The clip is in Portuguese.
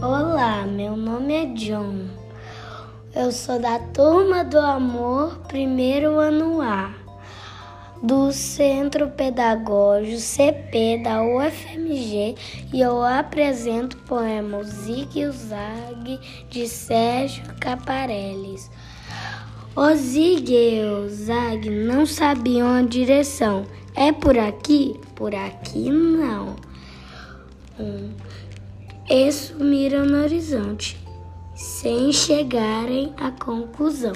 Olá, meu nome é John. Eu sou da Turma do Amor, primeiro ano A, do Centro Pedagógico CP da UFMG e eu apresento o poema Zig e o Zag de Sérgio Caparellis. O Zig e o Zag não sabiam a direção. É por aqui? Por aqui não. E sumiram no horizonte, sem chegarem à conclusão.